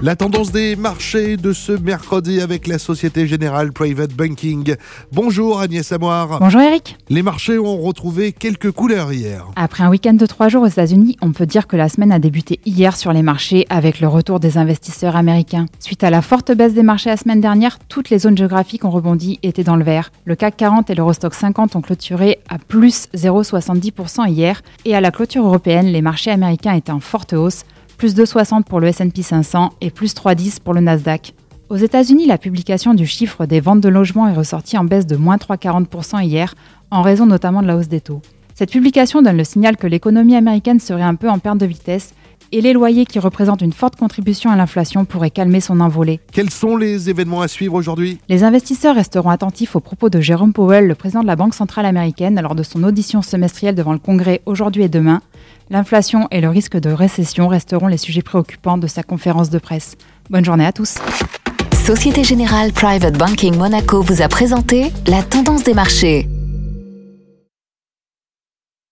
La tendance des marchés de ce mercredi avec la Société Générale Private Banking. Bonjour Agnès Amoir. Bonjour Eric. Les marchés ont retrouvé quelques couleurs hier. Après un week-end de trois jours aux États-Unis, on peut dire que la semaine a débuté hier sur les marchés avec le retour des investisseurs américains. Suite à la forte baisse des marchés la semaine dernière, toutes les zones géographiques ont rebondi et étaient dans le vert. Le CAC 40 et l'Eurostock 50 ont clôturé à plus 0,70% hier et à la clôture européenne, les marchés américains étaient en forte hausse plus 2,60 pour le S&P 500 et plus 3,10 pour le Nasdaq. Aux États-Unis, la publication du chiffre des ventes de logements est ressortie en baisse de moins 3,40% hier, en raison notamment de la hausse des taux. Cette publication donne le signal que l'économie américaine serait un peu en perte de vitesse et les loyers qui représentent une forte contribution à l'inflation pourraient calmer son envolée. Quels sont les événements à suivre aujourd'hui? Les investisseurs resteront attentifs aux propos de Jérôme Powell, le président de la Banque centrale américaine, lors de son audition semestrielle devant le Congrès aujourd'hui et demain. L'inflation et le risque de récession resteront les sujets préoccupants de sa conférence de presse. Bonne journée à tous. Société Générale Private Banking Monaco vous a présenté la tendance des marchés.